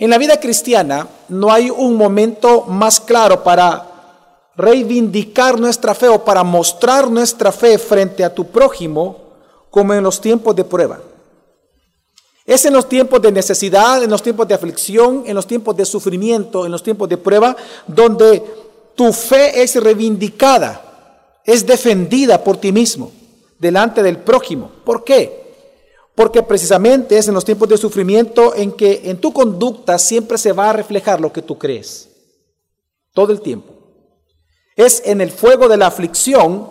En la vida cristiana no hay un momento más claro para reivindicar nuestra fe o para mostrar nuestra fe frente a tu prójimo como en los tiempos de prueba. Es en los tiempos de necesidad, en los tiempos de aflicción, en los tiempos de sufrimiento, en los tiempos de prueba, donde tu fe es reivindicada, es defendida por ti mismo, delante del prójimo. ¿Por qué? Porque precisamente es en los tiempos de sufrimiento en que en tu conducta siempre se va a reflejar lo que tú crees. Todo el tiempo. Es en el fuego de la aflicción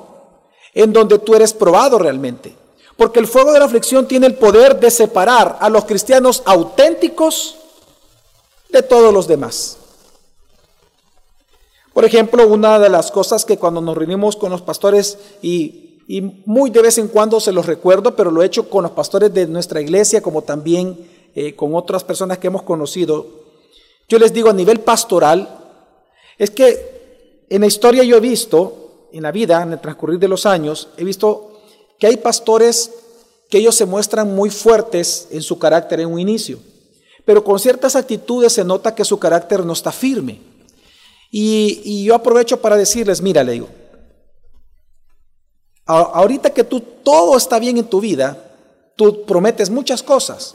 en donde tú eres probado realmente. Porque el fuego de la aflicción tiene el poder de separar a los cristianos auténticos de todos los demás. Por ejemplo, una de las cosas que cuando nos reunimos con los pastores y, muy de vez en cuando se los recuerdo, pero lo he hecho con los pastores de nuestra iglesia como también eh, con otras personas que hemos conocido, yo les digo a nivel pastoral, es que en la historia yo he visto, en la vida, en el transcurrir de los años, he visto que hay pastores que ellos se muestran muy fuertes en su carácter en un inicio, pero con ciertas actitudes se nota que su carácter no está firme. Y, yo aprovecho para decirles, mira, le digo, ahorita que tú todo está bien en tu vida, tú prometes muchas cosas.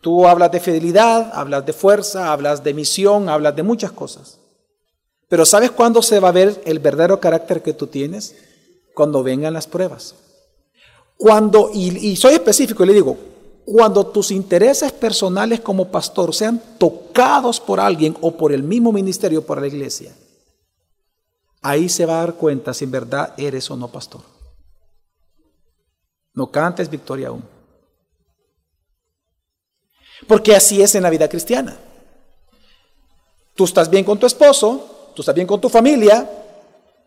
Tú hablas de fidelidad, hablas de fuerza, hablas de misión, hablas de muchas cosas. Pero ¿sabes cuándo se va a ver el verdadero carácter que tú tienes? Cuando vengan las pruebas. Cuando, y, soy específico y le digo, cuando tus intereses personales como pastor sean tocados por alguien o por el mismo ministerio, por la iglesia, ahí se va a dar cuenta si en verdad eres o no pastor. No cantes victoria aún. Porque así es en la vida cristiana. Tú estás bien con tu esposo, tú estás bien con tu familia,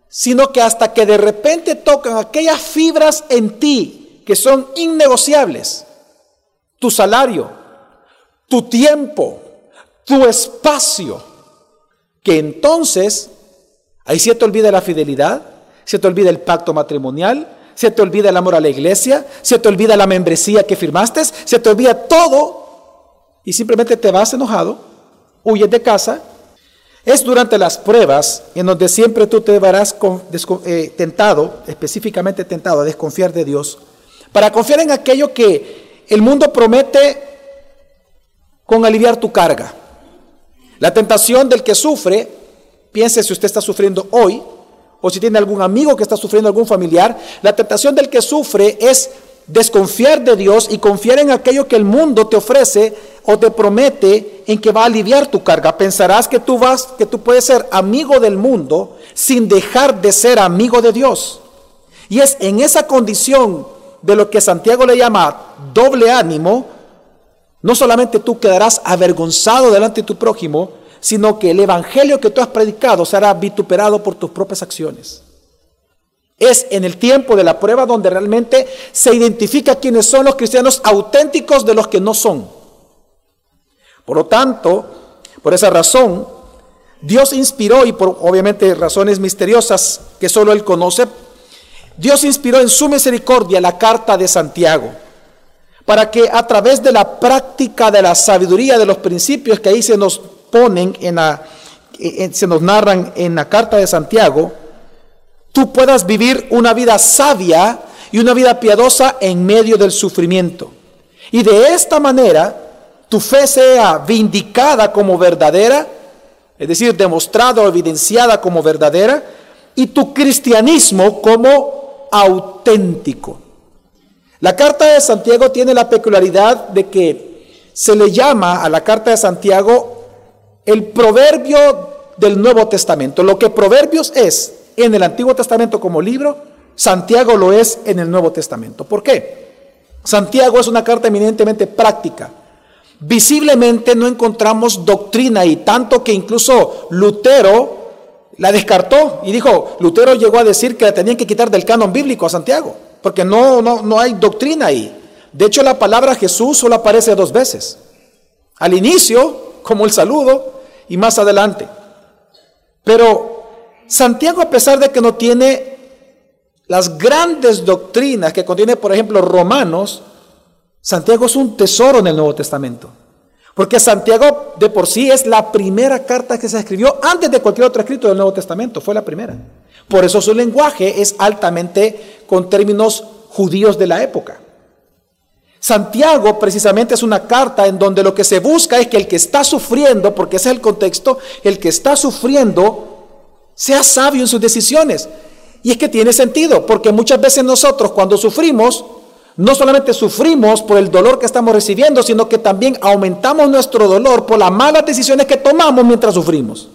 sino que hasta que de repente tocan aquellas fibras en ti que son innegociables. Tu salario, tu tiempo, tu espacio. Que entonces ahí se te olvida la fidelidad, se te olvida el pacto matrimonial, se te olvida el amor a la iglesia, se te olvida la membresía que firmaste, se te olvida todo y simplemente te vas enojado, huyes de casa. Es durante las pruebas en donde siempre tú te verás eh, tentado, específicamente tentado a desconfiar de Dios para confiar en aquello que el mundo promete con aliviar tu carga. La tentación del que sufre, piense si usted está sufriendo hoy, o si tiene algún amigo que está sufriendo, algún familiar, la tentación del que sufre es desconfiar de Dios y confiar en aquello que el mundo te ofrece o te promete en que va a aliviar tu carga. Pensarás que tú vas, que tú puedes ser amigo del mundo sin dejar de ser amigo de Dios. Y es en esa condición de lo que Santiago le llama doble ánimo, no solamente tú quedarás avergonzado delante de tu prójimo, sino que el evangelio que tú has predicado será vituperado por tus propias acciones. Es en el tiempo de la prueba donde realmente se identifica quiénes son los cristianos auténticos de los que no son. Por lo tanto, por esa razón, Dios inspiró, y por obviamente razones misteriosas que solo Él conoce, Dios inspiró en su misericordia la carta de Santiago para que a través de la práctica de la sabiduría de los principios que ahí se nos ponen en la, se nos narran en la carta de Santiago, tú puedas vivir una vida sabia y una vida piadosa en medio del sufrimiento. Y de esta manera tu fe sea vindicada como verdadera, es decir, demostrada o evidenciada como verdadera, y tu cristianismo como auténtico. La carta de Santiago tiene la peculiaridad de que se le llama a la carta de Santiago el proverbio del Nuevo Testamento. Lo que Proverbios es en el Antiguo Testamento como libro, Santiago lo es en el Nuevo Testamento. ¿Por qué? Santiago es una carta eminentemente práctica. Visiblemente no encontramos doctrina y tanto que incluso Lutero la descartó y dijo, Lutero llegó a decir que la tenían que quitar del canon bíblico a Santiago, porque no, no, no hay doctrina ahí. De hecho, la palabra Jesús solo aparece dos veces. Al inicio, como el saludo, y más adelante. Pero Santiago, a pesar de que no tiene las grandes doctrinas que contiene, por ejemplo, Romanos, Santiago es un tesoro en el Nuevo Testamento. Porque Santiago de por sí es la primera carta que se escribió antes de cualquier otro escrito del Nuevo Testamento, fue la primera. Por eso su lenguaje es altamente con términos judíos de la época. Santiago precisamente es una carta en donde lo que se busca es que el que está sufriendo, porque ese es el contexto, el que está sufriendo sea sabio en sus decisiones. Y es que tiene sentido, porque muchas veces nosotros cuando sufrimos, no solamente sufrimos por el dolor que estamos recibiendo, sino que también aumentamos nuestro dolor por las malas decisiones que tomamos mientras sufrimos.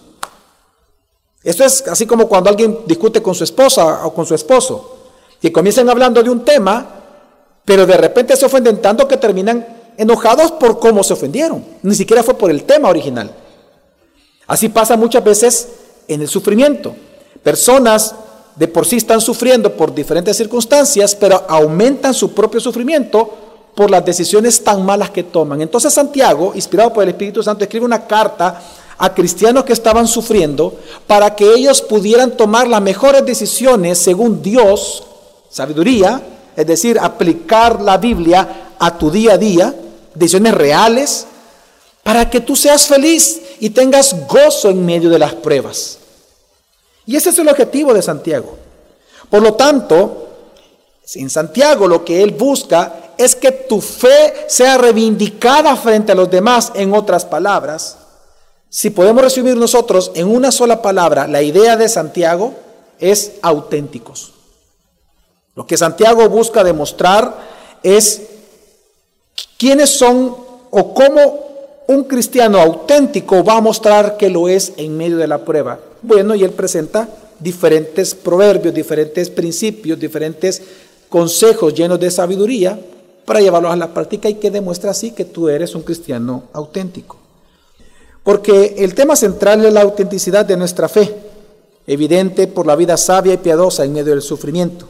Esto es así como cuando alguien discute con su esposa o con su esposo, que comienzan hablando de un tema, pero de repente se ofenden tanto que terminan enojados por cómo se ofendieron. Ni siquiera fue por el tema original. Así pasa muchas veces en el sufrimiento. Personas de por sí están sufriendo por diferentes circunstancias, pero aumentan su propio sufrimiento por las decisiones tan malas que toman. Entonces Santiago, inspirado por el Espíritu Santo, escribe una carta a cristianos que estaban sufriendo para que ellos pudieran tomar las mejores decisiones según Dios, sabiduría, es decir, aplicar la Biblia a tu día a día, decisiones reales, para que tú seas feliz y tengas gozo en medio de las pruebas. Y ese es el objetivo de Santiago. Por lo tanto, en Santiago lo que él busca es que tu fe sea reivindicada frente a los demás, en otras palabras, si podemos resumir nosotros en una sola palabra, la idea de Santiago es auténticos. Lo que Santiago busca demostrar es quiénes son o cómo un cristiano auténtico va a mostrar que lo es en medio de la prueba. Bueno, y él presenta diferentes proverbios, diferentes principios, diferentes consejos llenos de sabiduría para llevarlos a la práctica y que demuestra así que tú eres un cristiano auténtico. Porque el tema central es la autenticidad de nuestra fe, evidente por la vida sabia y piadosa en medio del sufrimiento.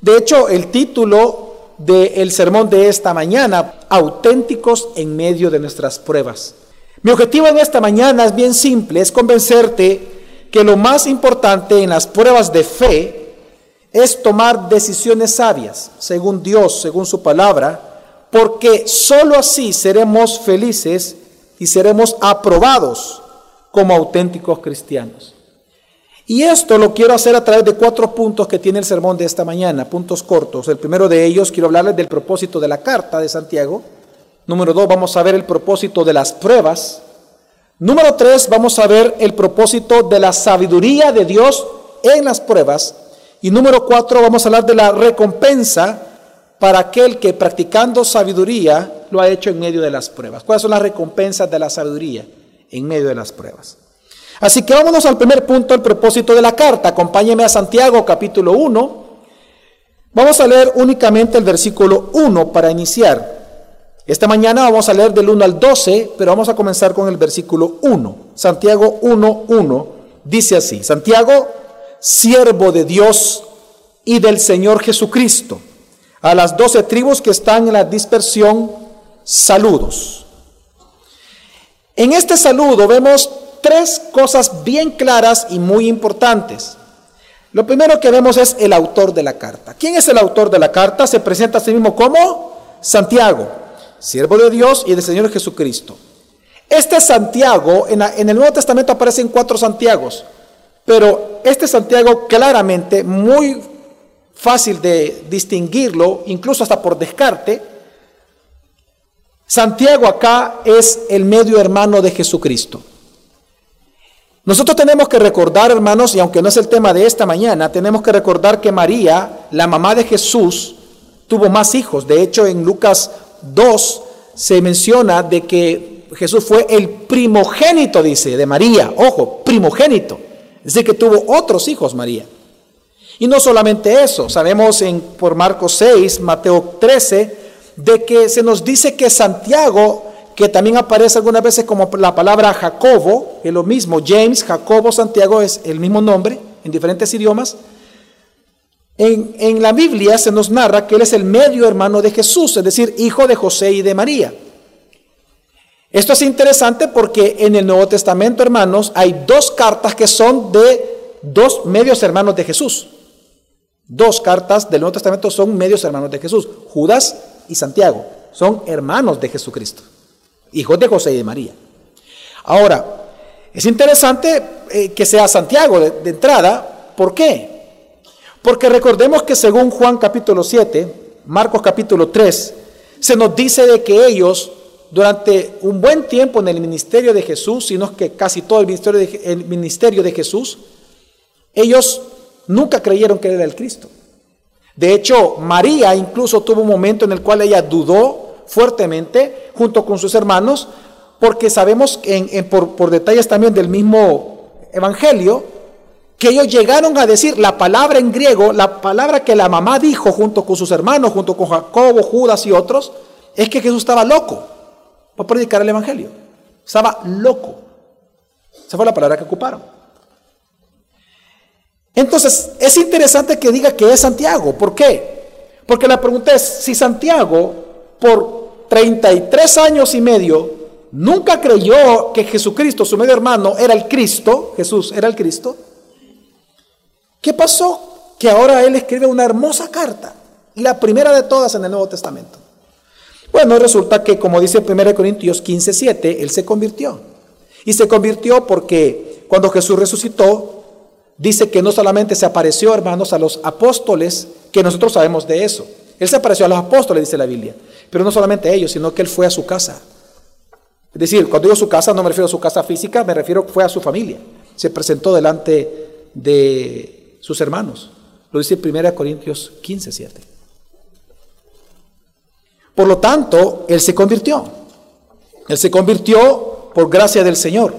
De hecho, el título del sermón de esta mañana, auténticos en medio de nuestras pruebas. Mi objetivo en esta mañana es bien simple, es convencerte que lo más importante en las pruebas de fe es tomar decisiones sabias, según Dios, según su palabra, porque sólo así seremos felices y seremos aprobados como auténticos cristianos. Y esto lo quiero hacer a través de cuatro puntos que tiene el sermón de esta mañana, puntos cortos. El primero de ellos, quiero hablarles del propósito de la carta de Santiago. Número dos, vamos a ver el propósito de las pruebas. Número tres, vamos a ver el propósito de la sabiduría de Dios en las pruebas. Y número cuatro, vamos a hablar de la recompensa para aquel que practicando sabiduría lo ha hecho en medio de las pruebas. ¿Cuáles son las recompensas de la sabiduría en medio de las pruebas? Así que vámonos al primer punto, el propósito de la carta. Acompáñeme a Santiago capítulo 1. Vamos a leer únicamente el versículo 1 para iniciar. Esta mañana vamos a leer del 1 al 12, pero vamos a comenzar con el versículo 1. Santiago 1, 1 dice así, Santiago, siervo de Dios y del Señor Jesucristo a las doce tribus que están en la dispersión, saludos. En este saludo vemos tres cosas bien claras y muy importantes. Lo primero que vemos es el autor de la carta. ¿Quién es el autor de la carta? Se presenta a sí mismo como Santiago, siervo de Dios y del Señor Jesucristo. Este Santiago, en, el Nuevo Testamento aparecen cuatro Santiagos, pero este Santiago claramente, muy fácil de distinguirlo, incluso hasta por descarte, Santiago acá es el medio hermano de Jesucristo. Nosotros tenemos que recordar, hermanos, y aunque no es el tema de esta mañana, tenemos que recordar que María, la mamá de Jesús, tuvo más hijos. De hecho, en Lucas 2 se menciona de que Jesús fue el primogénito, dice, de María. Ojo, primogénito. Es decir, que tuvo otros hijos María. Y no solamente eso, sabemos en, por Marcos 6, Mateo 13, de que se nos dice que Santiago, que también aparece algunas veces como la palabra Jacobo, es lo mismo, James, Jacobo, Santiago es el mismo nombre en diferentes idiomas. En, en la Biblia se nos narra que él es el medio hermano de Jesús, es decir, hijo de José y de María. Esto es interesante porque en el Nuevo Testamento, hermanos, hay dos cartas que son de dos medios hermanos de Jesús. Dos cartas del Nuevo Testamento son medios hermanos de Jesús, Judas y Santiago, son hermanos de Jesucristo. Hijos de José y de María. Ahora, es interesante eh, que sea Santiago de, entrada. ¿Por qué? Porque recordemos que según Juan capítulo 7, Marcos capítulo 3, se nos dice de que ellos durante un buen tiempo en el ministerio de Jesús, sino que casi todo el ministerio de, el ministerio de Jesús, ellos nunca creyeron que era el Cristo. De hecho, María incluso tuvo un momento en el cual ella dudó fuertemente junto con sus hermanos, porque sabemos en, por, por detalles también del mismo Evangelio, que ellos llegaron a decir la palabra en griego, la palabra que la mamá dijo junto con sus hermanos, junto con Jacobo, Judas y otros, es que Jesús estaba loco para predicar el Evangelio. Estaba loco. Esa fue la palabra que ocuparon. Entonces, es interesante que diga que es Santiago. ¿Por qué? Porque la pregunta es, si Santiago por 33 años y medio nunca creyó que Jesucristo, su medio hermano, era el Cristo, Jesús era el Cristo, ¿qué pasó? Que ahora él escribe una hermosa carta, la primera de todas en el Nuevo Testamento. Bueno, resulta que, como dice 1 Corintios 15, 7, él se convirtió. Y se convirtió porque cuando Jesús resucitó, dice que no solamente se apareció, hermanos, a los apóstoles, que nosotros sabemos de eso. Él se apareció a los apóstoles, dice la Biblia. Pero no solamente a ellos, sino que él fue a su casa. Es decir, cuando digo su casa, no me refiero a su casa física, me refiero fue a su familia. Se presentó delante de sus hermanos. Lo dice 1 Corintios 15, 7. Por lo tanto, él se convirtió. Él se convirtió por gracia del Señor.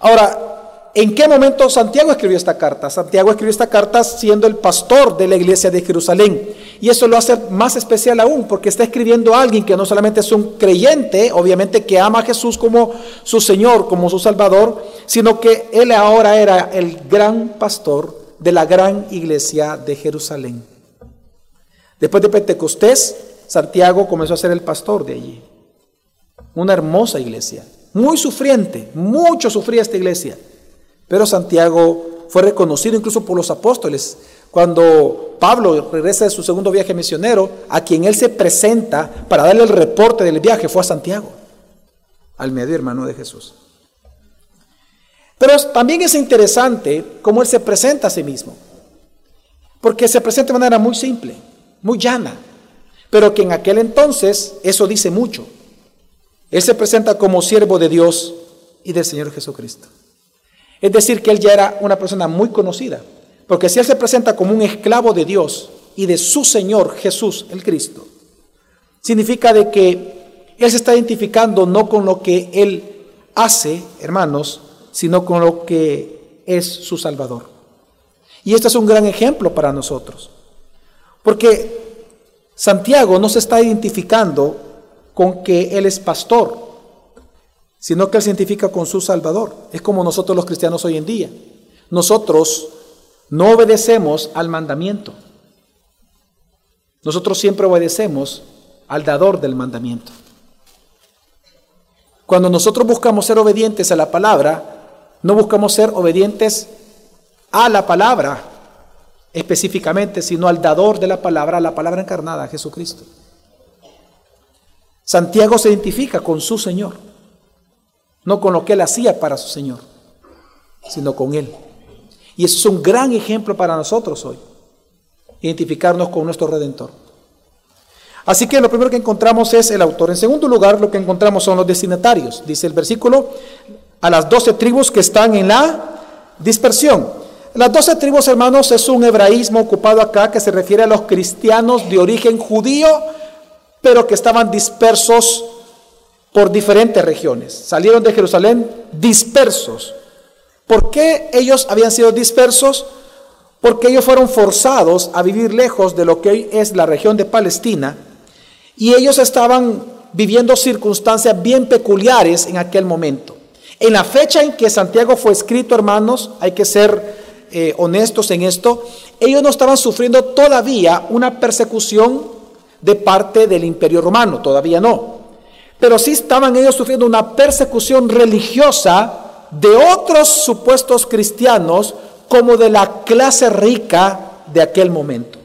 Ahora, ¿en qué momento Santiago escribió esta carta? Santiago escribió esta carta siendo el pastor de la iglesia de Jerusalén. Y eso lo hace más especial aún, porque está escribiendo a alguien que no solamente es un creyente, obviamente que ama a Jesús como su Señor, como su Salvador, sino que él ahora era el gran pastor de la gran iglesia de Jerusalén. Después de Pentecostés, Santiago comenzó a ser el pastor de allí. Una hermosa iglesia, muy sufriente, mucho sufría esta iglesia. Pero Santiago fue reconocido incluso por los apóstoles. Cuando Pablo regresa de su segundo viaje misionero, a quien él se presenta para darle el reporte del viaje fue a Santiago, al medio hermano de Jesús. Pero también es interesante cómo él se presenta a sí mismo, porque se presenta de manera muy simple, muy llana pero que en aquel entonces eso dice mucho. Él se presenta como siervo de Dios y del Señor Jesucristo. Es decir, que él ya era una persona muy conocida, porque si él se presenta como un esclavo de Dios y de su Señor Jesús, el Cristo, significa de que él se está identificando no con lo que él hace, hermanos, sino con lo que es su Salvador. Y este es un gran ejemplo para nosotros, porque Santiago no se está identificando con que Él es pastor, sino que Él se identifica con su Salvador. Es como nosotros los cristianos hoy en día. Nosotros no obedecemos al mandamiento. Nosotros siempre obedecemos al dador del mandamiento. Cuando nosotros buscamos ser obedientes a la palabra, no buscamos ser obedientes a la palabra, específicamente, sino al dador de la palabra, la palabra encarnada, Jesucristo. Santiago se identifica con su Señor, no con lo que él hacía para su Señor, sino con él. Y eso es un gran ejemplo para nosotros hoy, identificarnos con nuestro Redentor. Así que lo primero que encontramos es el autor. En segundo lugar, lo que encontramos son los destinatarios. Dice el versículo, a las doce tribus que están en la dispersión. Las doce tribus, hermanos, es un hebraísmo ocupado acá que se refiere a los cristianos de origen judío, pero que estaban dispersos por diferentes regiones. Salieron de Jerusalén dispersos. ¿Por qué ellos habían sido dispersos? Porque ellos fueron forzados a vivir lejos de lo que hoy es la región de Palestina y ellos estaban viviendo circunstancias bien peculiares en aquel momento. En la fecha en que Santiago fue escrito, hermanos, hay que ser eh, honestos en esto, ellos no estaban sufriendo todavía una persecución de parte del imperio romano, todavía no. Pero sí estaban ellos sufriendo una persecución religiosa de otros supuestos cristianos como de la clase rica de aquel momento.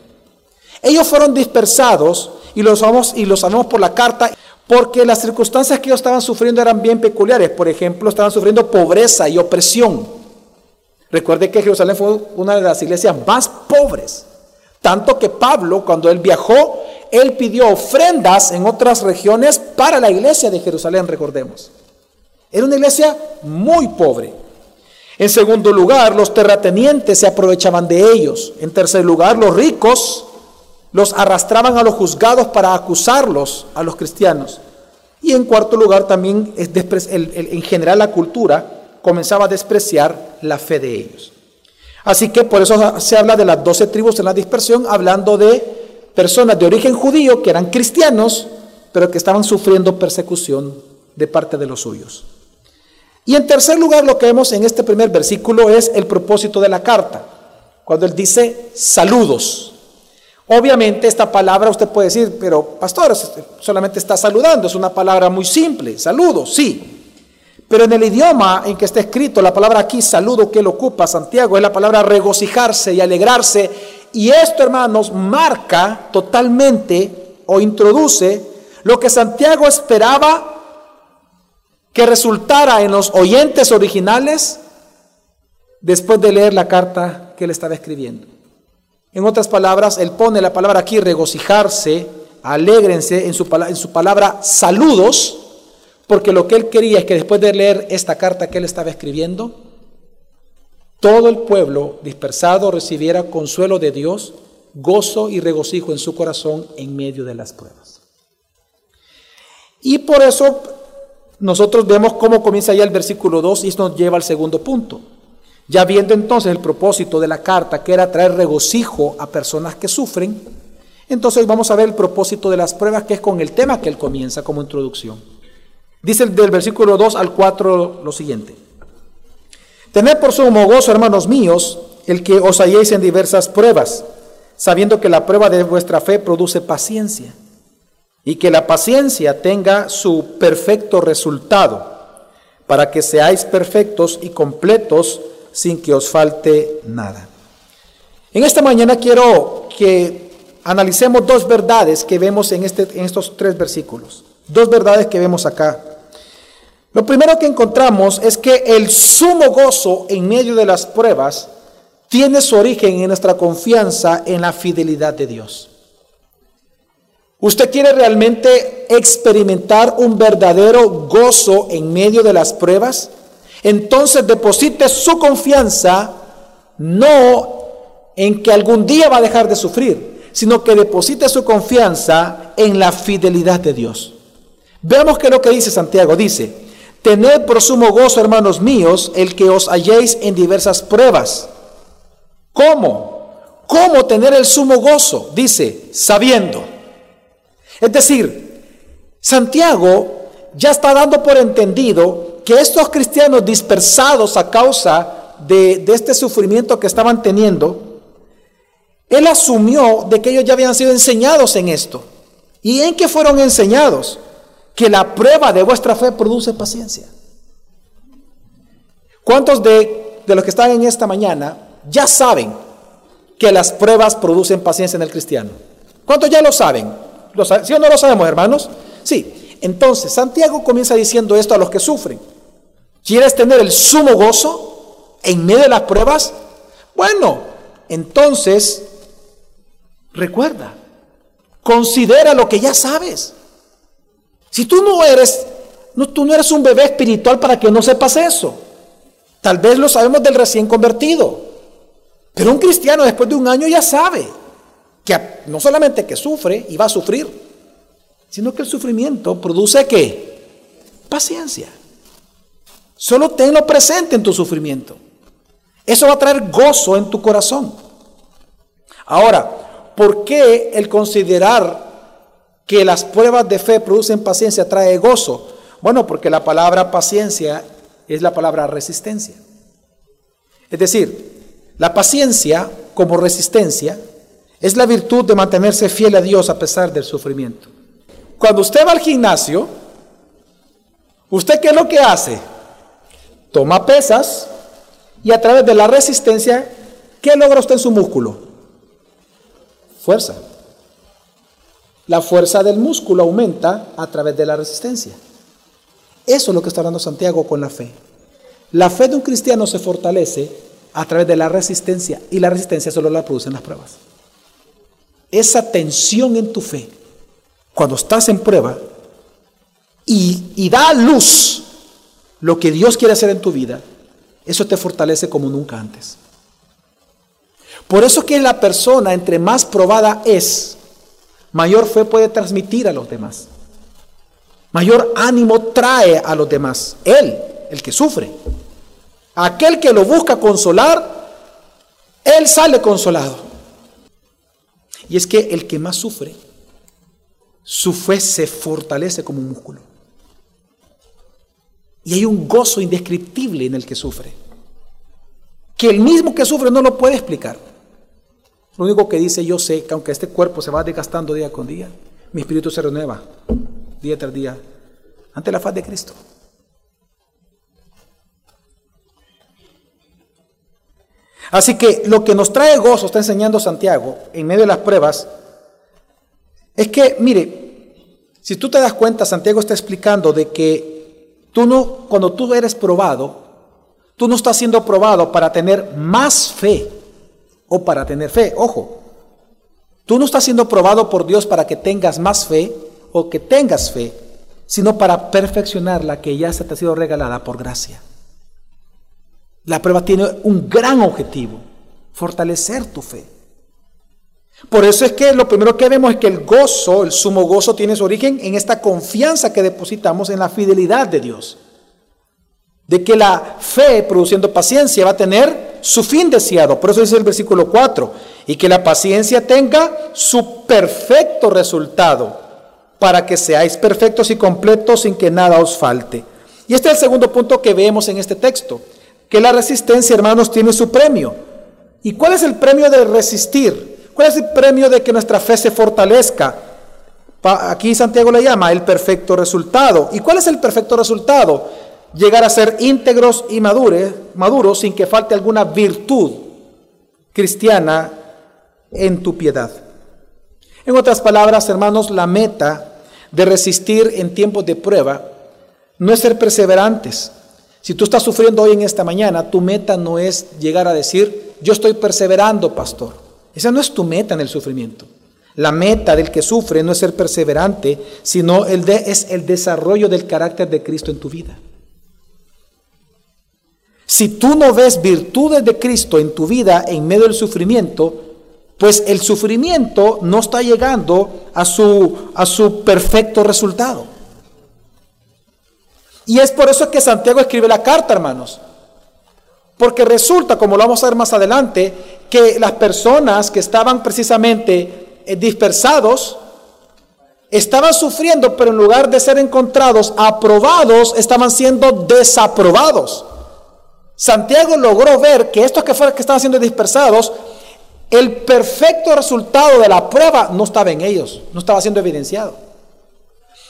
Ellos fueron dispersados y los sabemos, y los sabemos por la carta porque las circunstancias que ellos estaban sufriendo eran bien peculiares. Por ejemplo, estaban sufriendo pobreza y opresión. Recuerde que Jerusalén fue una de las iglesias más pobres. Tanto que Pablo, cuando él viajó, él pidió ofrendas en otras regiones para la iglesia de Jerusalén, recordemos. Era una iglesia muy pobre. En segundo lugar, los terratenientes se aprovechaban de ellos. En tercer lugar, los ricos los arrastraban a los juzgados para acusarlos a los cristianos. Y en cuarto lugar, también en general la cultura comenzaba a despreciar la fe de ellos. Así que por eso se habla de las doce tribus en la dispersión, hablando de personas de origen judío que eran cristianos, pero que estaban sufriendo persecución de parte de los suyos. Y en tercer lugar, lo que vemos en este primer versículo es el propósito de la carta, cuando él dice saludos. Obviamente esta palabra usted puede decir, pero pastor, solamente está saludando, es una palabra muy simple, saludos, sí. Pero en el idioma en que está escrito, la palabra aquí, saludo que él ocupa, Santiago, es la palabra regocijarse y alegrarse. Y esto, hermanos, marca totalmente o introduce lo que Santiago esperaba que resultara en los oyentes originales después de leer la carta que él estaba escribiendo. En otras palabras, él pone la palabra aquí regocijarse, alégrense en su, en su palabra saludos, porque lo que él quería es que después de leer esta carta que él estaba escribiendo, todo el pueblo dispersado recibiera consuelo de Dios, gozo y regocijo en su corazón en medio de las pruebas. Y por eso nosotros vemos cómo comienza ya el versículo 2 y nos lleva al segundo punto. Ya viendo entonces el propósito de la carta, que era traer regocijo a personas que sufren, entonces vamos a ver el propósito de las pruebas, que es con el tema que él comienza como introducción. Dice del versículo 2 al 4 lo siguiente. Tened por sumo gozo, hermanos míos, el que os halléis en diversas pruebas, sabiendo que la prueba de vuestra fe produce paciencia y que la paciencia tenga su perfecto resultado, para que seáis perfectos y completos sin que os falte nada. En esta mañana quiero que analicemos dos verdades que vemos en, este, en estos tres versículos, dos verdades que vemos acá. Lo primero que encontramos es que el sumo gozo en medio de las pruebas tiene su origen en nuestra confianza en la fidelidad de Dios. ¿Usted quiere realmente experimentar un verdadero gozo en medio de las pruebas? Entonces deposite su confianza no en que algún día va a dejar de sufrir, sino que deposite su confianza en la fidelidad de Dios. Veamos qué es lo que dice Santiago. Dice, tened por sumo gozo, hermanos míos, el que os halléis en diversas pruebas. ¿Cómo? ¿Cómo tener el sumo gozo? Dice, sabiendo es decir, Santiago ya está dando por entendido que estos cristianos dispersados a causa de, este sufrimiento que estaban teniendo, él asumió de que ellos ya habían sido enseñados en esto. ¿Y en qué fueron enseñados? Que la prueba de vuestra fe produce paciencia. ¿Cuántos de, de los que están en esta mañana ya saben que las pruebas producen paciencia en el cristiano? ¿Cuántos ya lo saben? ¿Sí o no lo sabemos, hermanos? Sí. Entonces, Santiago comienza diciendo esto a los que sufren. ¿Quieres tener el sumo gozo en medio de las pruebas? Bueno, entonces, recuerda, considera lo que ya sabes. Si tú no eres, tú no eres un bebé espiritual para que no sepas eso. Tal vez lo sabemos del recién convertido. Pero un cristiano después de un año ya sabe que no solamente que sufre y va a sufrir, sino que el sufrimiento produce qué? Paciencia. Solo tenlo presente en tu sufrimiento. Eso va a traer gozo en tu corazón. Ahora, ¿por qué el considerar que las pruebas de fe producen paciencia trae gozo? Bueno, porque la palabra paciencia es la palabra resistencia. Es decir, la paciencia como resistencia es la virtud de mantenerse fiel a Dios a pesar del sufrimiento. Cuando usted va al gimnasio, ¿usted qué es lo que hace? Toma pesas y a través de la resistencia, ¿qué logra usted en su músculo? Fuerza. La fuerza del músculo aumenta a través de la resistencia. Eso es lo que está hablando Santiago con la fe. La fe de un cristiano se fortalece a través de la resistencia y la resistencia solo la producen las pruebas. Esa tensión en tu fe, cuando estás en prueba y, da a luz lo que Dios quiere hacer en tu vida, eso te fortalece como nunca antes. Por eso que la persona entre más probada es, mayor fe puede transmitir a los demás. Mayor ánimo trae a los demás. Él, el que sufre. Aquel que lo busca consolar, él sale consolado. Y es que el que más sufre, su fe se fortalece como un músculo. Y hay un gozo indescriptible en el que sufre, que el mismo que sufre no lo puede explicar. Lo único que dice, yo sé que aunque este cuerpo se va desgastando día con día, mi espíritu se renueva día tras día ante la faz de Cristo. Así que lo que nos trae gozo, está enseñando Santiago, en medio de las pruebas, es que, mire, si tú te das cuenta, Santiago está explicando de que tú no, cuando tú eres probado, tú no estás siendo probado para tener más fe o para tener fe. Ojo, tú no estás siendo probado por Dios para que tengas más fe o que tengas fe, sino para perfeccionar la que ya se te ha sido regalada por gracia. La prueba tiene un gran objetivo, fortalecer tu fe. Por eso es que lo primero que vemos es que el gozo, el sumo gozo, tiene su origen en esta confianza que depositamos en la fidelidad de Dios. De que la fe, produciendo paciencia, va a tener su fin deseado. Por eso dice el versículo 4. Y que la paciencia tenga su perfecto resultado, para que seáis perfectos y completos sin que nada os falte. Y este es el segundo punto que vemos en este texto que la resistencia, hermanos, tiene su premio. ¿Y cuál es el premio de resistir? ¿Cuál es el premio de que nuestra fe se fortalezca? Aquí Santiago le llama el perfecto resultado. ¿Y cuál es el perfecto resultado? Llegar a ser íntegros y maduros, maduros sin que falte alguna virtud cristiana en tu piedad. En otras palabras, hermanos, la meta de resistir en tiempos de prueba no es ser perseverantes, si tú estás sufriendo hoy en esta mañana, tu meta no es llegar a decir, yo estoy perseverando, pastor. Esa no es tu meta en el sufrimiento. La meta del que sufre no es ser perseverante, sino el de, es el desarrollo del carácter de Cristo en tu vida. Si tú no ves virtudes de Cristo en tu vida en medio del sufrimiento, pues el sufrimiento no está llegando a su, a su perfecto resultado. Y es por eso que Santiago escribe la carta, hermanos. Porque resulta, como lo vamos a ver más adelante, que las personas que estaban precisamente eh, dispersados, estaban sufriendo, pero en lugar de ser encontrados aprobados, estaban siendo desaprobados. Santiago logró ver que estos que estaban siendo dispersados, el perfecto resultado de la prueba no estaba en ellos, no estaba siendo evidenciado.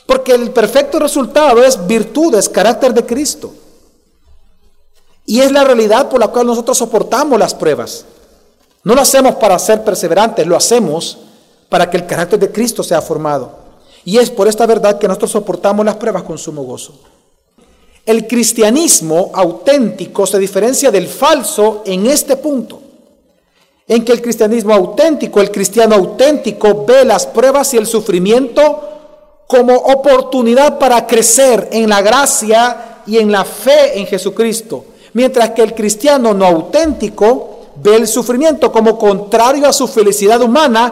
Porque el perfecto resultado es virtudes, carácter de Cristo. Y es la realidad por la cual nosotros soportamos las pruebas. No lo hacemos para ser perseverantes, lo hacemos para que el carácter de Cristo sea formado. Y es por esta verdad que nosotros soportamos las pruebas con sumo gozo. El cristianismo auténtico se diferencia del falso en este punto, en que el cristianismo auténtico, el cristiano auténtico ve las pruebas y el sufrimiento como oportunidad para crecer en la gracia y en la fe en Jesucristo. Mientras que el cristiano no auténtico ve el sufrimiento como contrario a su felicidad humana,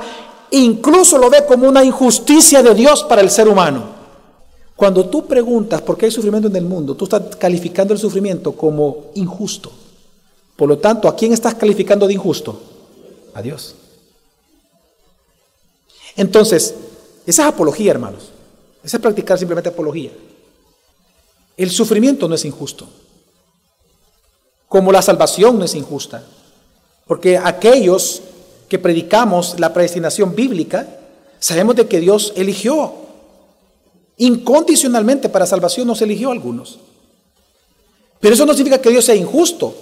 incluso lo ve como una injusticia de Dios para el ser humano. Cuando tú preguntas por qué hay sufrimiento en el mundo, tú estás calificando el sufrimiento como injusto. Por lo tanto, ¿a quién estás calificando de injusto? A Dios. Entonces, esa es apología, hermanos. Esa es practicar simplemente apología. El sufrimiento no es injusto. Como la salvación no es injusta. Porque aquellos que predicamos la predestinación bíblica, sabemos de que Dios eligió incondicionalmente para salvación, nos eligió a algunos. Pero eso no significa que Dios sea injusto.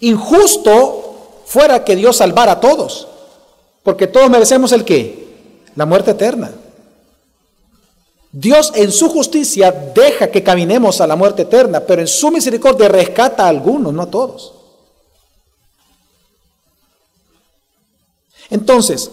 Injusto fuera que Dios salvara a todos. Porque todos merecemos el qué? la muerte eterna. Dios en su justicia deja que caminemos a la muerte eterna, pero en su misericordia rescata a algunos, no a todos. Entonces,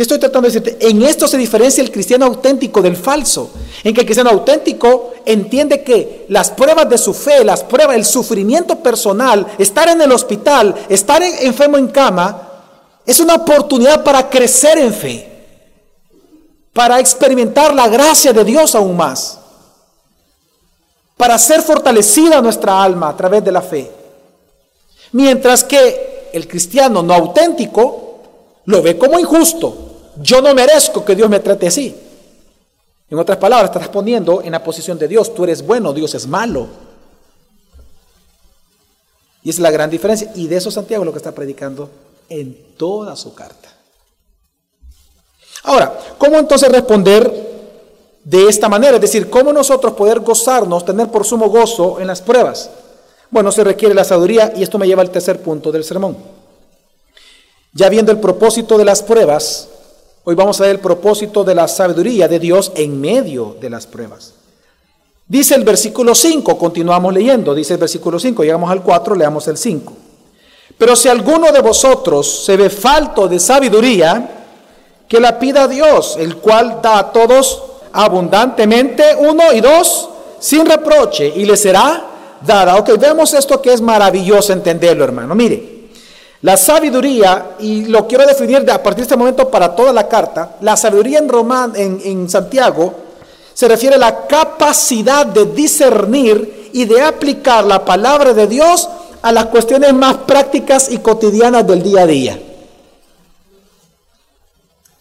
¿qué estoy tratando de decirte? En esto se diferencia el cristiano auténtico del falso, en que el cristiano auténtico entiende que las pruebas de su fe, las pruebas, el sufrimiento personal, estar en el hospital, estar enfermo en cama, es una oportunidad para crecer en fe para experimentar la gracia de Dios aún más, para ser fortalecida nuestra alma a través de la fe. Mientras que el cristiano no auténtico lo ve como injusto. Yo no merezco que Dios me trate así. En otras palabras, estás poniendo en la posición de Dios. Tú eres bueno, Dios es malo. Y es la gran diferencia. Y de eso Santiago es lo que está predicando en toda su carta. Ahora, ¿cómo entonces responder de esta manera? Es decir, ¿cómo nosotros poder gozarnos, tener por sumo gozo en las pruebas? Bueno, se requiere la sabiduría y esto me lleva al tercer punto del sermón. Ya viendo el propósito de las pruebas, hoy vamos a ver el propósito de la sabiduría de Dios en medio de las pruebas. Dice el versículo 5, continuamos leyendo, dice el versículo 5, llegamos al 4, leamos el 5. Pero si alguno de vosotros se ve falto de sabiduría, que la pida a Dios, el cual da a todos abundantemente, uno y dos, sin reproche, y le será dada. Ok, vemos esto que es maravilloso entenderlo, hermano. Mire, la sabiduría, y lo quiero definir a partir de este momento para toda la carta, la sabiduría en, Román, en, en Santiago se refiere a la capacidad de discernir y de aplicar la palabra de Dios a las cuestiones más prácticas y cotidianas del día a día.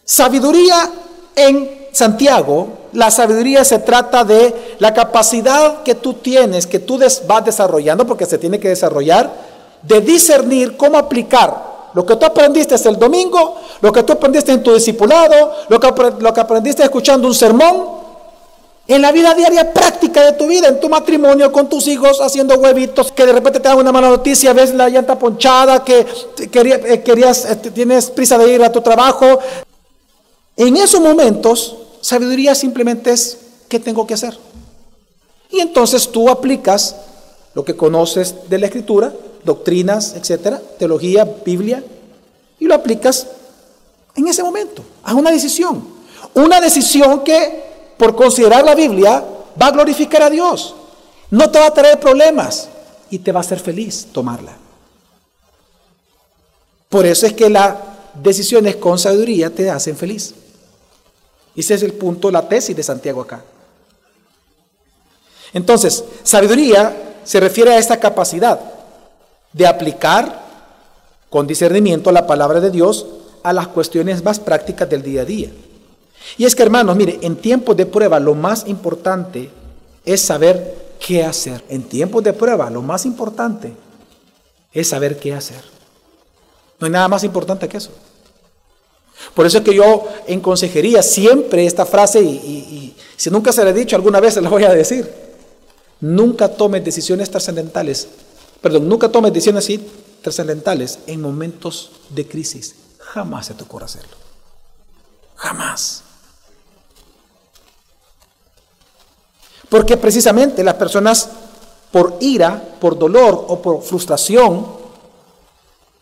Sabiduría en Santiago, la sabiduría se trata de la capacidad que tú tienes, que tú vas desarrollando, porque se tiene que desarrollar, de discernir cómo aplicar lo que tú aprendiste el domingo, lo que tú aprendiste en tu discipulado, lo que, lo que aprendiste escuchando un sermón, en la vida diaria práctica de tu vida, en tu matrimonio, con tus hijos, haciendo huevitos, que de repente te dan una mala noticia, ves la llanta ponchada, que eh, querías, este, tienes prisa de ir a tu trabajo, en esos momentos, sabiduría simplemente es qué tengo que hacer. Y entonces tú aplicas lo que conoces de la escritura, doctrinas, etcétera, teología, Biblia, y lo aplicas en ese momento. Haz una decisión. Una decisión que, por considerar la Biblia, va a glorificar a Dios. No te va a traer problemas y te va a hacer feliz tomarla. Por eso es que las decisiones con sabiduría te hacen feliz. Ese es el punto, la tesis de Santiago acá. Entonces, sabiduría se refiere a esta capacidad de aplicar con discernimiento la palabra de Dios a las cuestiones más prácticas del día a día. Y es que, hermanos, mire, en tiempos de prueba lo más importante es saber qué hacer. En tiempos de prueba lo más importante es saber qué hacer. No hay nada más importante que eso. Por eso es que yo en consejería siempre esta frase, y, si nunca se la he dicho, alguna vez se la voy a decir. Nunca tomes decisiones trascendentales, perdón, nunca tomes decisiones así trascendentales en momentos de crisis. Jamás se te ocurra hacerlo. Jamás. Porque precisamente las personas por ira, por dolor o por frustración,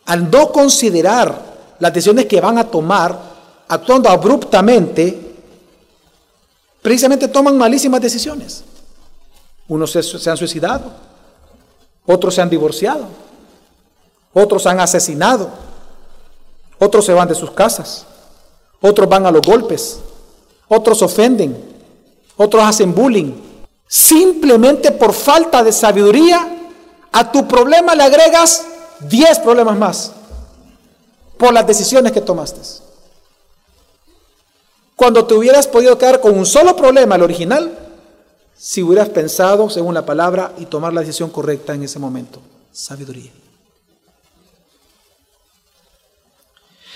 al no considerar las decisiones que van a tomar, actuando abruptamente, precisamente toman malísimas decisiones. Unos se, han suicidado, otros se han divorciado, otros han asesinado, otros se van de sus casas, otros van a los golpes, otros ofenden, otros hacen bullying. Simplemente por falta de sabiduría, a tu problema le agregas 10 problemas más por las decisiones que tomaste. Cuando te hubieras podido quedar con un solo problema, el original, si hubieras pensado según la palabra y tomar la decisión correcta en ese momento. Sabiduría.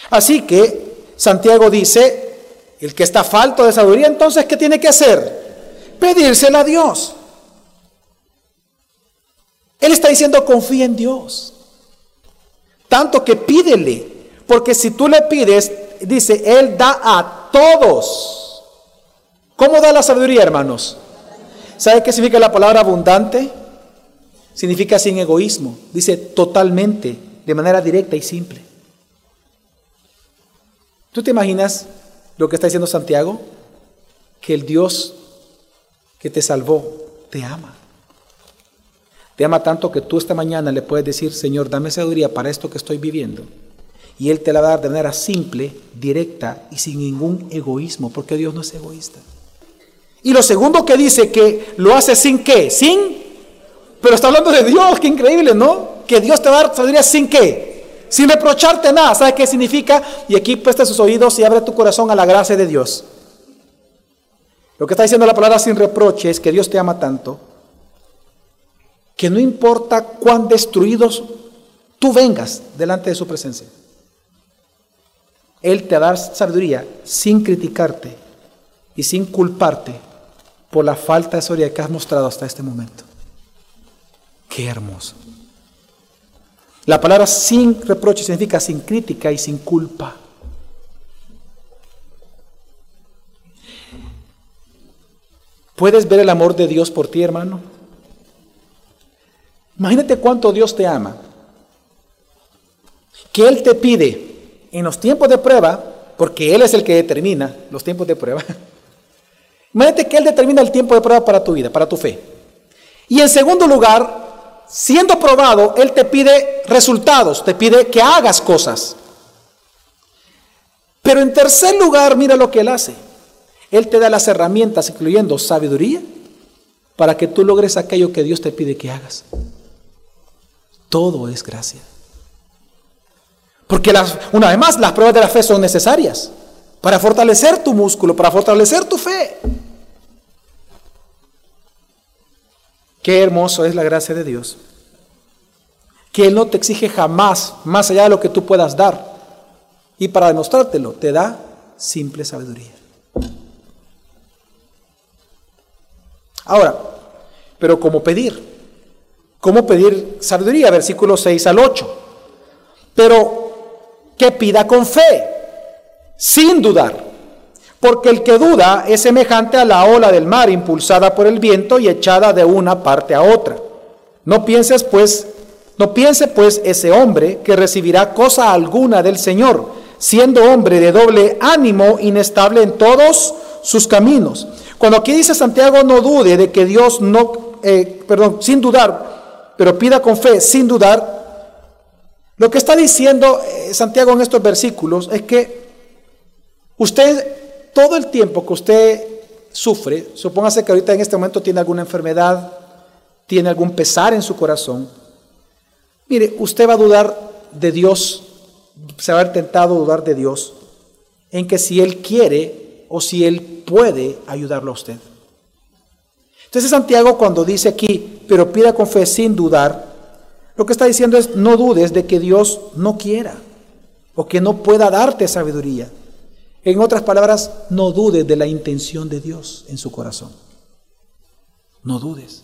Así que Santiago dice, el que está falto de sabiduría, entonces, ¿qué tiene que hacer? Pedírsela a Dios. Él está diciendo, confía en Dios. Tanto que pídele porque si tú le pides, dice, Él da a todos. ¿Cómo da la sabiduría, hermanos? ¿Sabe qué significa la palabra abundante? Significa sin egoísmo. Dice totalmente, de manera directa y simple. ¿Tú te imaginas lo que está diciendo Santiago? Que el Dios que te salvó te ama. Te ama tanto que tú esta mañana le puedes decir, Señor, dame sabiduría para esto que estoy viviendo. Y Él te la va a dar de manera simple, directa y sin ningún egoísmo, porque Dios no es egoísta. Y lo segundo que dice que lo hace sin qué, sin, pero está hablando de Dios, qué increíble, ¿no? Que Dios te va a dar sabiduría sin qué, sin reprocharte nada. ¿Sabe qué significa? Y aquí presta sus oídos y abre tu corazón a la gracia de Dios. Lo que está diciendo la palabra sin reproche es que Dios te ama tanto que no importa cuán destruidos tú vengas delante de su presencia. Él te da sabiduría sin criticarte y sin culparte por la falta de sabiduría que has mostrado hasta este momento. Qué hermoso. La palabra sin reproche significa sin crítica y sin culpa. ¿Puedes ver el amor de Dios por ti, hermano? Imagínate cuánto Dios te ama. Que Él te pide en los tiempos de prueba, porque Él es el que determina los tiempos de prueba. Imagínate que Él determina el tiempo de prueba para tu vida, para tu fe. Y en segundo lugar, siendo probado, Él te pide resultados, te pide que hagas cosas. Pero en tercer lugar, mira lo que Él hace. Él te da las herramientas, incluyendo sabiduría, para que tú logres aquello que Dios te pide que hagas. Todo es gracia. Porque una vez más, las pruebas de la fe son necesarias para fortalecer tu músculo, para fortalecer tu fe. Qué hermoso es la gracia de Dios. Que Él no te exige jamás más allá de lo que tú puedas dar. Y para demostrártelo, te da simple sabiduría. Ahora, pero ¿cómo pedir? ¿Cómo pedir sabiduría? Versículos 6 al 8. Pero que pida con fe, sin dudar. Porque el que duda es semejante a la ola del mar impulsada por el viento y echada de una parte a otra. No pienses pues, no piense pues ese hombre que recibirá cosa alguna del Señor, siendo hombre de doble ánimo, inestable en todos sus caminos. Cuando aquí dice Santiago, no dude de que Dios no, eh, perdón, sin dudar, pero pida con fe, sin dudar. Lo que está diciendo eh, Santiago en estos versículos es que usted, todo el tiempo que usted sufre, supóngase que ahorita en este momento tiene alguna enfermedad, tiene algún pesar en su corazón, mire, usted va a dudar de Dios, se va a haber tentado dudar de Dios, en que si Él quiere o si Él puede ayudarlo a usted. Entonces Santiago cuando dice aquí, pero pida con fe sin dudar, lo que está diciendo es no dudes de que Dios no quiera o que no pueda darte sabiduría. En otras palabras, no dudes de la intención de Dios en su corazón. No dudes.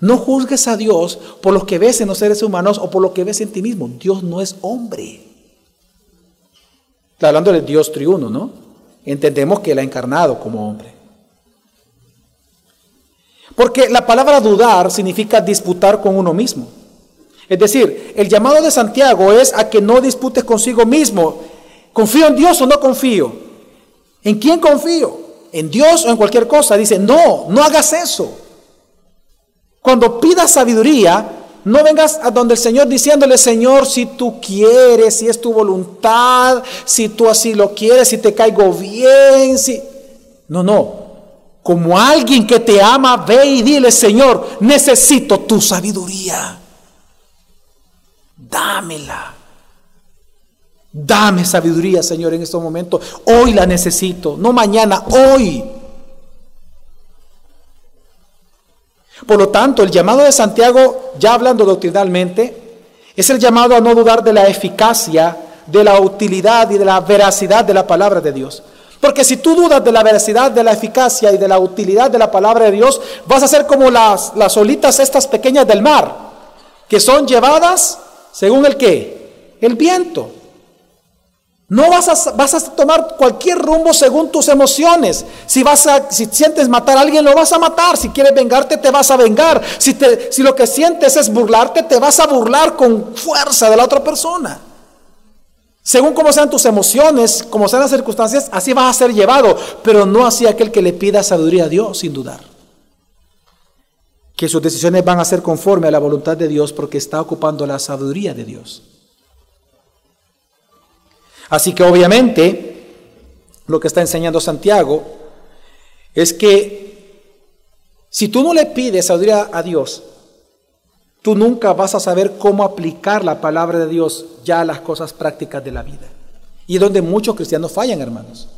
No juzgues a Dios por lo que ves en los seres humanos o por lo que ves en ti mismo. Dios no es hombre. Está hablando del Dios triuno, ¿no? Entendemos que Él ha encarnado como hombre. Porque la palabra dudar significa disputar con uno mismo. Es decir, el llamado de Santiago es a que no disputes consigo mismo. ¿Confío en Dios o no confío? ¿En quién confío? ¿En Dios o en cualquier cosa? Dice, no, no hagas eso. Cuando pidas sabiduría, no vengas a donde el Señor diciéndole, Señor, si tú quieres, si es tu voluntad, si tú así lo quieres, si te caigo bien, si... No, no, como alguien que te ama, ve y dile, Señor, necesito tu sabiduría. Dámela. Dame sabiduría, Señor, en estos momentos. Hoy la necesito, no mañana, hoy. Por lo tanto, el llamado de Santiago, ya hablando doctrinalmente, es el llamado a no dudar de la eficacia, de la utilidad y de la veracidad de la palabra de Dios. Porque si tú dudas de la veracidad, de la eficacia y de la utilidad de la palabra de Dios, vas a ser como las, las olitas estas pequeñas del mar, que son llevadas según el qué? El viento. No vas a, vas a tomar cualquier rumbo según tus emociones. Si, vas a, si sientes matar a alguien, lo vas a matar. Si quieres vengarte, te vas a vengar. Si, te, si lo que sientes es burlarte, te vas a burlar con fuerza de la otra persona. Según como sean tus emociones, como sean las circunstancias, así vas a ser llevado. Pero no así aquel que le pida sabiduría a Dios, sin dudar. Que sus decisiones van a ser conforme a la voluntad de Dios porque está ocupando la sabiduría de Dios. Así que obviamente lo que está enseñando Santiago es que si tú no le pides sabiduría a Dios, tú nunca vas a saber cómo aplicar la palabra de Dios ya a las cosas prácticas de la vida. Y es donde muchos cristianos fallan, hermanos.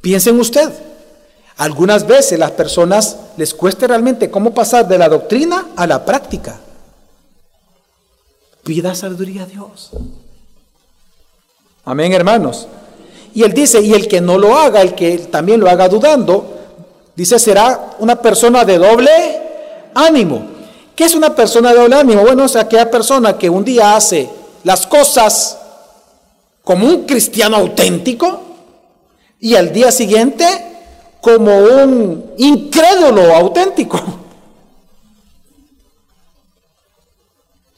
Piensen usted, algunas veces las personas les cuesta realmente cómo pasar de la doctrina a la práctica. Pida sabiduría a Dios. Amén, hermanos. Y él dice, y el que no lo haga, el que también lo haga dudando, dice, será una persona de doble ánimo. ¿Qué es una persona de doble ánimo? Bueno, es aquella persona que un día hace las cosas como un cristiano auténtico y al día siguiente como un incrédulo auténtico.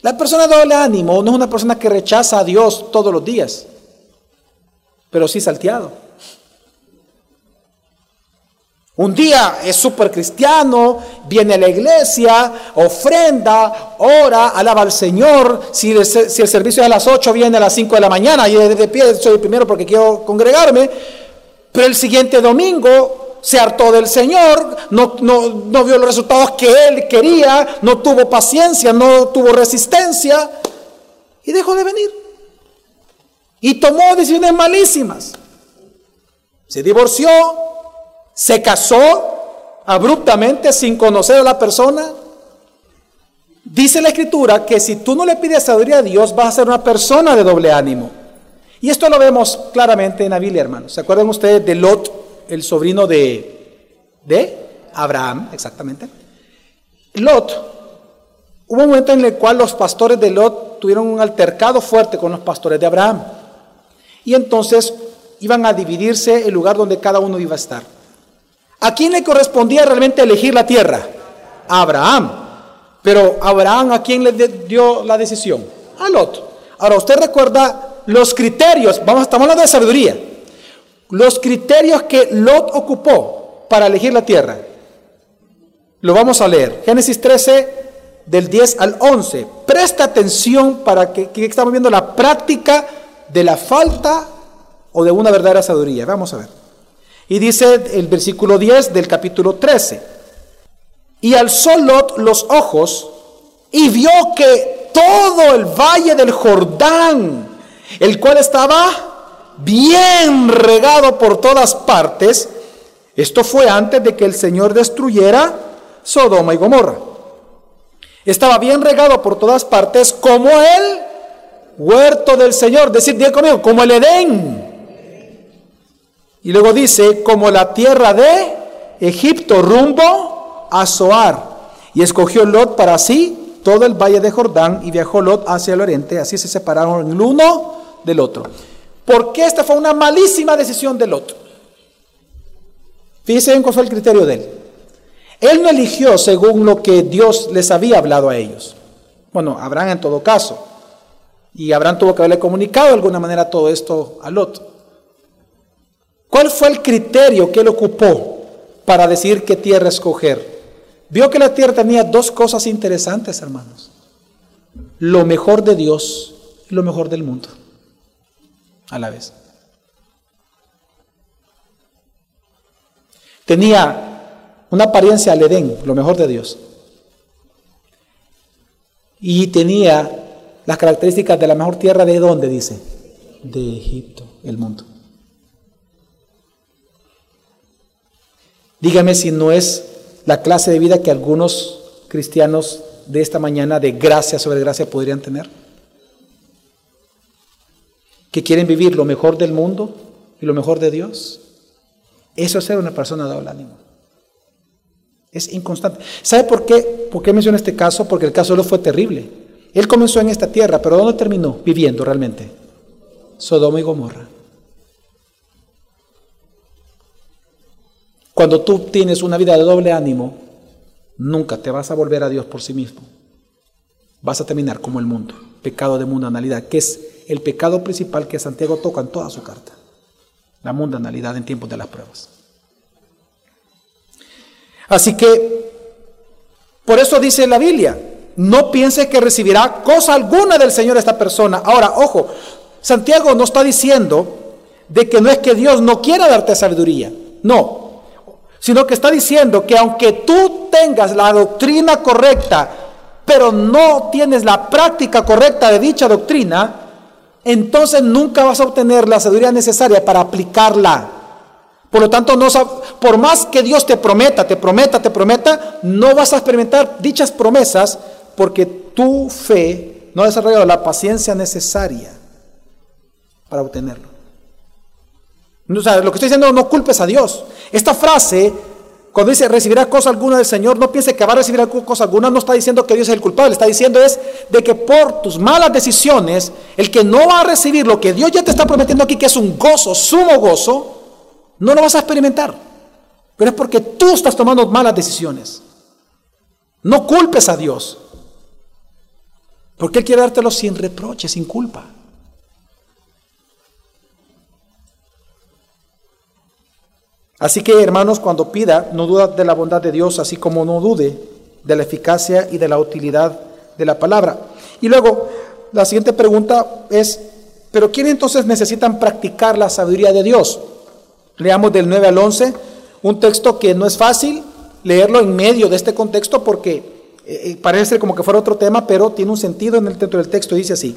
La persona de doble ánimo no es una persona que rechaza a Dios todos los días pero sí salteado. Un día es súper cristiano, viene a la iglesia, ofrenda, ora, alaba al Señor. Si el, servicio es a las 8, viene a las 5 de la mañana. Y de pie soy el primero porque quiero congregarme. Pero el siguiente domingo se hartó del Señor, no, no, no vio los resultados que él quería, no tuvo paciencia, no tuvo resistencia y dejó de venir. Y tomó decisiones malísimas. Se divorció, se casó abruptamente sin conocer a la persona. Dice la escritura que si tú no le pides sabiduría a Dios, vas a ser una persona de doble ánimo. Y esto lo vemos claramente en la Biblia, hermanos. ¿Se acuerdan ustedes de Lot, el sobrino de, de Abraham, exactamente? Lot, hubo un momento en el cual los pastores de Lot tuvieron un altercado fuerte con los pastores de Abraham. Y entonces iban a dividirse el lugar donde cada uno iba a estar. ¿A quién le correspondía realmente elegir la tierra? A Abraham. Pero Abraham, ¿a quién le dio la decisión? A Lot. Ahora, usted recuerda los criterios, vamos, estamos hablando de sabiduría, los criterios que Lot ocupó para elegir la tierra. Lo vamos a leer. Génesis 13, del 10 al 11. Presta atención para que, que estamos viendo la práctica de la falta o de una verdadera sabiduría. Vamos a ver. Y dice el versículo 10 del capítulo 13. Y alzó Lot los ojos y vio que todo el valle del Jordán, el cual estaba bien regado por todas partes, esto fue antes de que el Señor destruyera Sodoma y Gomorra. Estaba bien regado por todas partes como él huerto del Señor, decir, diga conmigo, como el Edén. Y luego dice, como la tierra de Egipto, rumbo a Zoar. Y escogió Lot para sí todo el valle de Jordán y viajó Lot hacia el oriente, así se separaron el uno del otro. Porque esta fue una malísima decisión de Lot. Fíjense en cuál fue el criterio de él. Él no eligió según lo que Dios les había hablado a ellos. Bueno, habrán en todo caso. Y Abraham tuvo que haberle comunicado de alguna manera todo esto a Lot. ¿Cuál fue el criterio que él ocupó para decir qué tierra escoger? Vio que la tierra tenía dos cosas interesantes, hermanos. Lo mejor de Dios y lo mejor del mundo. A la vez. Tenía una apariencia al Edén, lo mejor de Dios. Y tenía las características de la mejor tierra de dónde dice? De Egipto, el mundo. Dígame si no es la clase de vida que algunos cristianos de esta mañana de gracia sobre gracia podrían tener. Que quieren vivir lo mejor del mundo y lo mejor de Dios. Eso es ser una persona de doble ánimo. Es inconstante. ¿Sabe por qué? ¿Por qué menciono este caso? Porque el caso no fue terrible. Él comenzó en esta tierra, pero ¿dónde terminó viviendo realmente? Sodoma y Gomorra. Cuando tú tienes una vida de doble ánimo, nunca te vas a volver a Dios por sí mismo. Vas a terminar como el mundo, pecado de mundanalidad, que es el pecado principal que Santiago toca en toda su carta, la mundanalidad en tiempos de las pruebas. Así que, por eso dice la Biblia, no piense que recibirá cosa alguna del Señor esta persona. Ahora, ojo, Santiago no está diciendo de que no es que Dios no quiera darte sabiduría, no, sino que está diciendo que aunque tú tengas la doctrina correcta, pero no tienes la práctica correcta de dicha doctrina, entonces nunca vas a obtener la sabiduría necesaria para aplicarla. Por lo tanto, no, por más que Dios te prometa, te prometa, te prometa, no vas a experimentar dichas promesas porque tu fe no ha desarrollado la paciencia necesaria para obtenerlo. O sea, lo que estoy diciendo, no culpes a Dios. Esta frase, cuando dice recibirá cosa alguna del Señor, no piense que va a recibir cosa alguna, no está diciendo que Dios es el culpable, está diciendo es de que por tus malas decisiones, el que no va a recibir lo que Dios ya te está prometiendo aquí, que es un gozo, sumo gozo, no lo vas a experimentar. Pero es porque tú estás tomando malas decisiones. No culpes a Dios. Porque Él quiere dártelo sin reproche, sin culpa. Así que, hermanos, cuando pida, no duda de la bondad de Dios, así como no dude de la eficacia y de la utilidad de la palabra. Y luego, la siguiente pregunta es, ¿pero quién entonces necesitan practicar la sabiduría de Dios? Leamos del 9 al 11, un texto que no es fácil leerlo en medio de este contexto porque eh, eh, parece como que fuera otro tema, pero tiene un sentido en el, dentro del texto, dice así.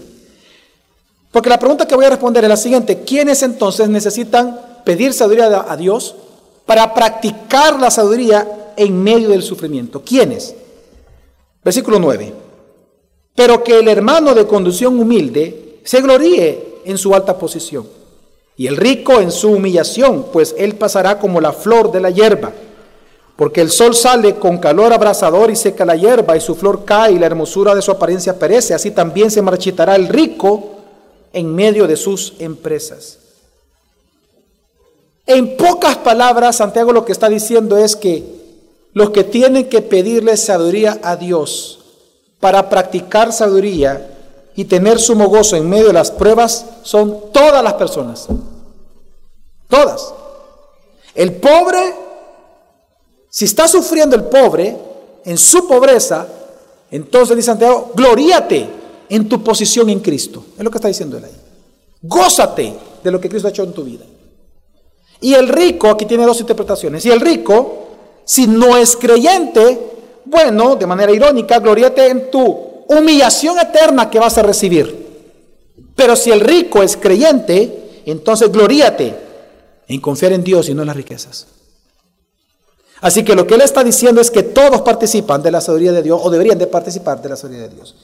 Porque la pregunta que voy a responder es la siguiente, ¿quiénes entonces necesitan pedir sabiduría a Dios? para practicar la sabiduría en medio del sufrimiento. ¿Quiénes? Versículo 9. Pero que el hermano de conducción humilde se gloríe en su alta posición, y el rico en su humillación, pues él pasará como la flor de la hierba. Porque el sol sale con calor abrasador y seca la hierba, y su flor cae y la hermosura de su apariencia perece. Así también se marchitará el rico en medio de sus empresas. En pocas palabras, Santiago lo que está diciendo es que los que tienen que pedirle sabiduría a Dios para practicar sabiduría y tener sumo gozo en medio de las pruebas son todas las personas. Todas. El pobre, si está sufriendo el pobre en su pobreza, entonces dice Santiago, gloríate en tu posición en Cristo. Es lo que está diciendo él ahí. Gózate de lo que Cristo ha hecho en tu vida. Y el rico, aquí tiene dos interpretaciones, y el rico, si no es creyente, bueno, de manera irónica, gloriate en tu humillación eterna que vas a recibir. Pero si el rico es creyente, entonces gloríate en confiar en Dios y no en las riquezas. Así que lo que él está diciendo es que todos participan de la sabiduría de Dios o deberían de participar de la sabiduría de Dios.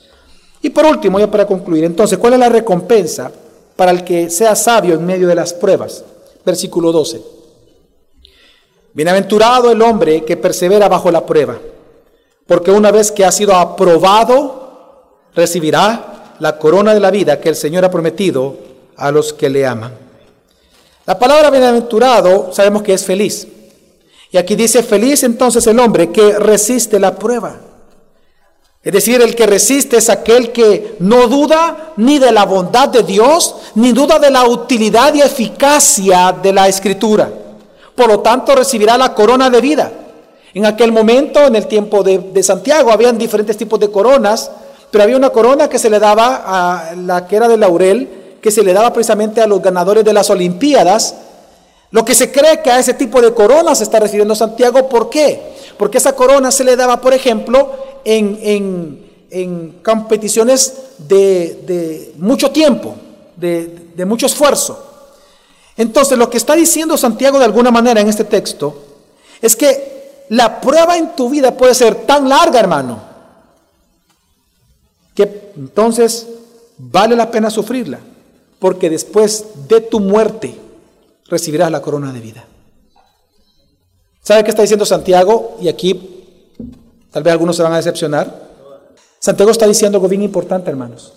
Y por último, ya para concluir, entonces, ¿cuál es la recompensa para el que sea sabio en medio de las pruebas? versículo 12. Bienaventurado el hombre que persevera bajo la prueba, porque una vez que ha sido aprobado, recibirá la corona de la vida que el Señor ha prometido a los que le aman. La palabra bienaventurado sabemos que es feliz. Y aquí dice feliz entonces el hombre que resiste la prueba. Es decir, el que resiste es aquel que no duda ni de la bondad de Dios, ni duda de la utilidad y eficacia de la escritura. Por lo tanto, recibirá la corona de vida. En aquel momento, en el tiempo de, Santiago, habían diferentes tipos de coronas, pero había una corona que se le daba a la que era de laurel, que se le daba precisamente a los ganadores de las Olimpiadas. Lo que se cree que a ese tipo de corona se está refiriendo Santiago, ¿por qué? Porque esa corona se le daba, por ejemplo, en, competiciones de, mucho tiempo, de, de mucho esfuerzo. Entonces, lo que está diciendo Santiago de alguna manera en este texto es que la prueba en tu vida puede ser tan larga, hermano, que entonces vale la pena sufrirla, porque después de tu muerte recibirás la corona de vida. ¿Sabe qué está diciendo Santiago? Y aquí tal vez algunos se van a decepcionar. Santiago está diciendo algo bien importante, hermanos.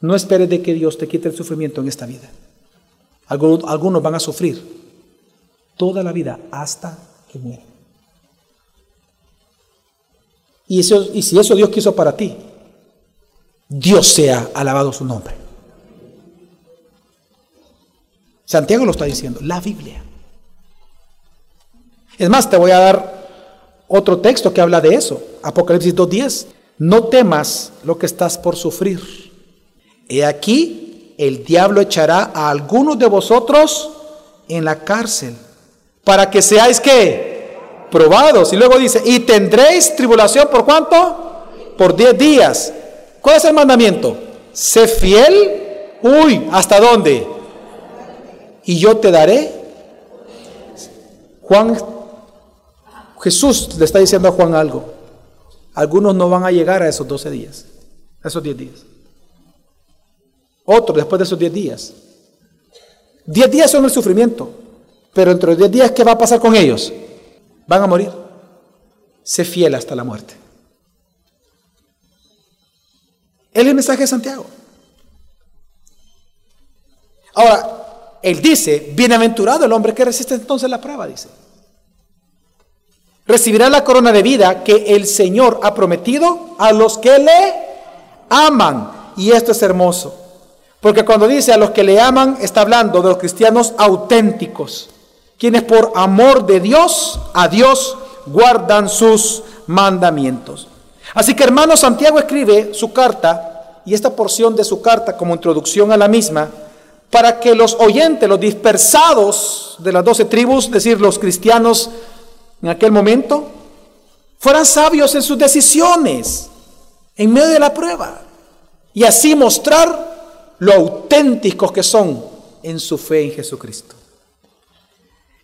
No esperes de que Dios te quite el sufrimiento en esta vida. Algunos, van a sufrir. toda la vida hasta que muera. Y, eso, y si eso Dios quiso para ti, Dios sea alabado su nombre. Santiago lo está diciendo, la Biblia. Es más, te voy a dar otro texto que habla de eso. Apocalipsis 2.10. No temas lo que estás por sufrir. He aquí, el diablo echará a algunos de vosotros en la cárcel para que seáis que probados. Y luego dice, y tendréis tribulación por cuánto? Por 10 días. ¿Cuál es el mandamiento? Sé fiel. Uy, ¿hasta dónde? Y yo te daré. Juan, Jesús le está diciendo a Juan algo. Algunos no van a llegar a esos 12 días, a esos 10 días. Otros después de esos 10 días. 10 días son el sufrimiento. Pero entre los 10 días, ¿qué va a pasar con ellos? Van a morir. Sé fiel hasta la muerte. Es el mensaje de Santiago. Ahora, él dice, bienaventurado el hombre que resiste entonces la prueba, dice. Recibirá la corona de vida que el Señor ha prometido a los que le aman. Y esto es hermoso. Porque cuando dice a los que le aman, está hablando de los cristianos auténticos, quienes por amor de Dios, a Dios, guardan sus mandamientos. Así que hermano Santiago escribe su carta y esta porción de su carta como introducción a la misma para que los oyentes, los dispersados de las doce tribus, es decir, los cristianos en aquel momento, fueran sabios en sus decisiones en medio de la prueba y así mostrar lo auténticos que son en su fe en Jesucristo.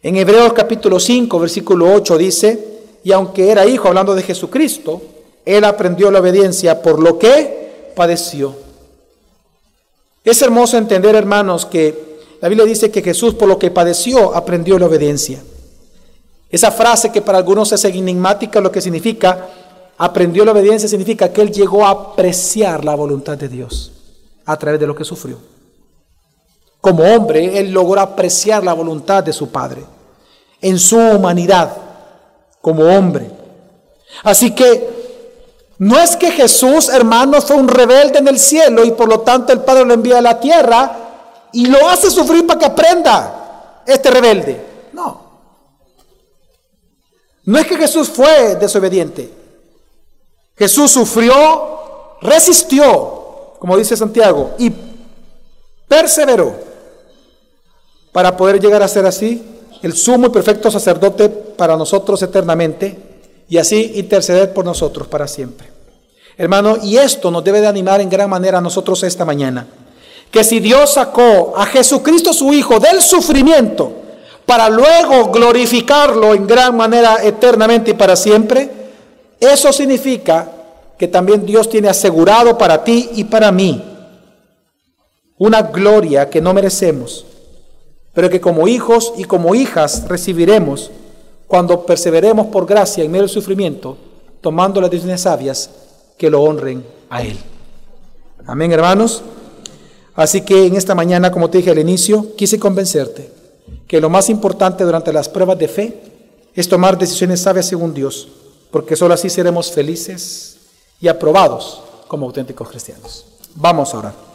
En Hebreos capítulo 5, versículo 8 dice, y aunque era hijo hablando de Jesucristo, él aprendió la obediencia por lo que padeció. Es hermoso entender, hermanos, que la Biblia dice que Jesús por lo que padeció aprendió la obediencia. Esa frase que para algunos es enigmática, lo que significa aprendió la obediencia, significa que él llegó a apreciar la voluntad de Dios a través de lo que sufrió. Como hombre, él logró apreciar la voluntad de su Padre en su humanidad como hombre. Así que no es que Jesús, hermanos, fue un rebelde en el cielo y por lo tanto el Padre lo envía a la tierra y lo hace sufrir para que aprenda este rebelde. No. No es que Jesús fue desobediente. Jesús sufrió, resistió, como dice Santiago, y perseveró para poder llegar a ser así el sumo y perfecto sacerdote para nosotros eternamente y así interceder por nosotros para siempre. Hermano, y esto nos debe de animar en gran manera a nosotros esta mañana. Que si Dios sacó a Jesucristo su Hijo del sufrimiento para luego glorificarlo en gran manera eternamente y para siempre, eso significa que también Dios tiene asegurado para ti y para mí una gloria que no merecemos pero que como hijos y como hijas recibiremos cuando perseveremos por gracia en medio del sufrimiento, tomando las decisiones sabias que lo honren a Él. Amén, hermanos. Así que en esta mañana, como te dije al inicio, quise convencerte que lo más importante durante las pruebas de fe es tomar decisiones sabias según Dios, porque solo así seremos felices y aprobados como auténticos cristianos. Vamos a orar.